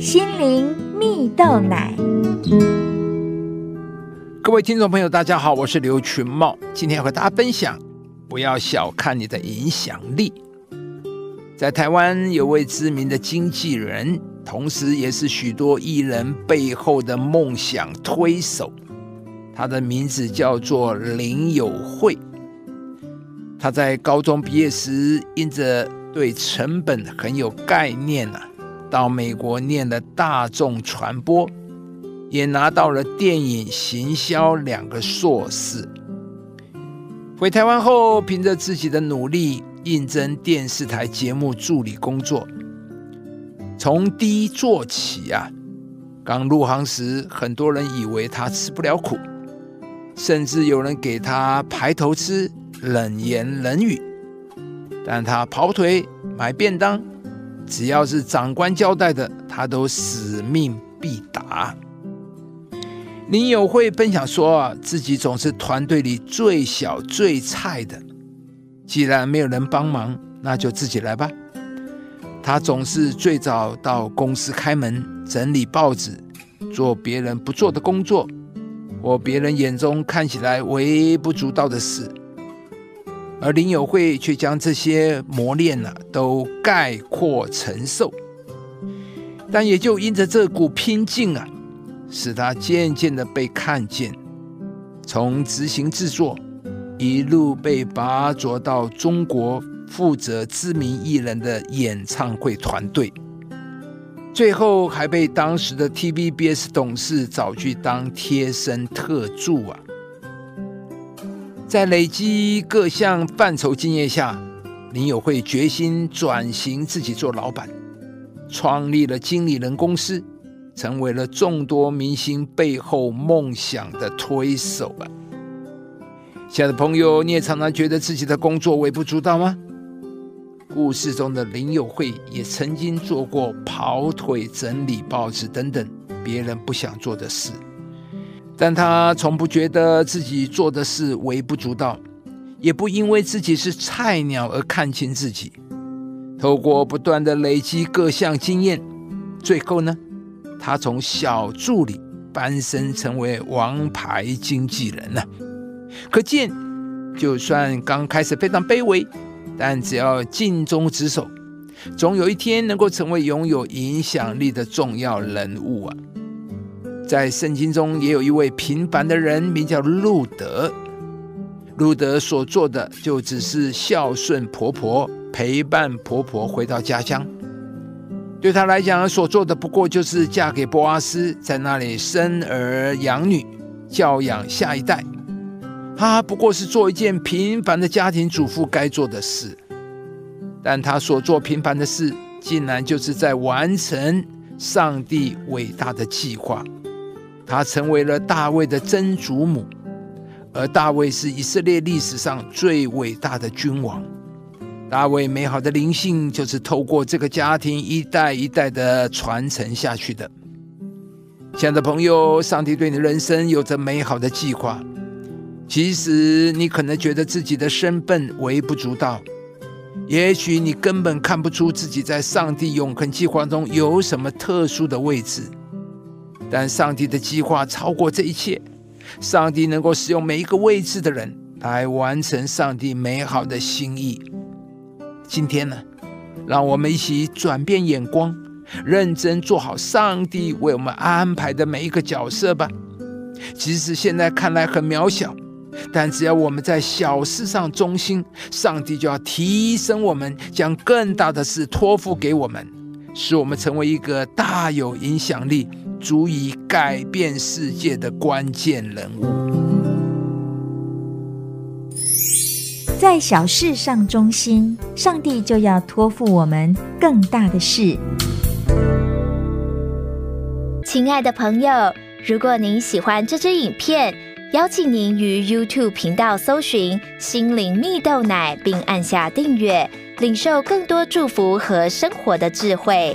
心灵蜜豆奶。各位听众朋友，大家好，我是刘群茂，今天要和大家分享：不要小看你的影响力。在台湾有位知名的经纪人，同时也是许多艺人背后的梦想推手，他的名字叫做林友慧。他在高中毕业时，因着对成本很有概念啊，到美国念了大众传播，也拿到了电影行销两个硕士。回台湾后，凭着自己的努力，应征电视台节目助理工作，从低做起啊。刚入行时，很多人以为他吃不了苦，甚至有人给他排头吃。冷言冷语，但他跑腿买便当，只要是长官交代的，他都使命必达。林友会分享说，自己总是团队里最小最菜的，既然没有人帮忙，那就自己来吧。他总是最早到公司开门，整理报纸，做别人不做的工作，或别人眼中看起来微不足道的事。而林友会却将这些磨练呢，都概括承受，但也就因着这股拼劲啊，使他渐渐的被看见，从执行制作一路被拔擢到中国负责知名艺人的演唱会团队，最后还被当时的 TVBS 董事找去当贴身特助啊。在累积各项范畴经验下，林友会决心转型自己做老板，创立了经理人公司，成为了众多明星背后梦想的推手啊！亲爱的朋友，你也常常觉得自己的工作微不足道吗？故事中的林友会也曾经做过跑腿、整理报纸等等别人不想做的事。但他从不觉得自己做的事微不足道，也不因为自己是菜鸟而看轻自己。透过不断的累积各项经验，最后呢，他从小助理翻身成为王牌经纪人了。可见，就算刚开始非常卑微，但只要尽忠职守，总有一天能够成为拥有影响力的重要人物啊！在圣经中也有一位平凡的人，名叫路德。路德所做的就只是孝顺婆婆，陪伴婆婆回到家乡。对他来讲，所做的不过就是嫁给波阿斯，在那里生儿养女，教养下一代。他不过是做一件平凡的家庭主妇该做的事。但他所做平凡的事，竟然就是在完成上帝伟大的计划。她成为了大卫的曾祖母，而大卫是以色列历史上最伟大的君王。大卫美好的灵性就是透过这个家庭一代一代的传承下去的。亲爱的朋友，上帝对你的人生有着美好的计划。其实你可能觉得自己的身份微不足道，也许你根本看不出自己在上帝永恒计划中有什么特殊的位置。但上帝的计划超过这一切，上帝能够使用每一个位置的人来完成上帝美好的心意。今天呢，让我们一起转变眼光，认真做好上帝为我们安排的每一个角色吧。即使现在看来很渺小，但只要我们在小事上忠心，上帝就要提升我们，将更大的事托付给我们，使我们成为一个大有影响力。足以改变世界的关键人物，在小事上忠心，上帝就要托付我们更大的事。亲爱的朋友，如果您喜欢这支影片，邀请您于 YouTube 频道搜寻“心灵蜜豆奶”，并按下订阅，领受更多祝福和生活的智慧。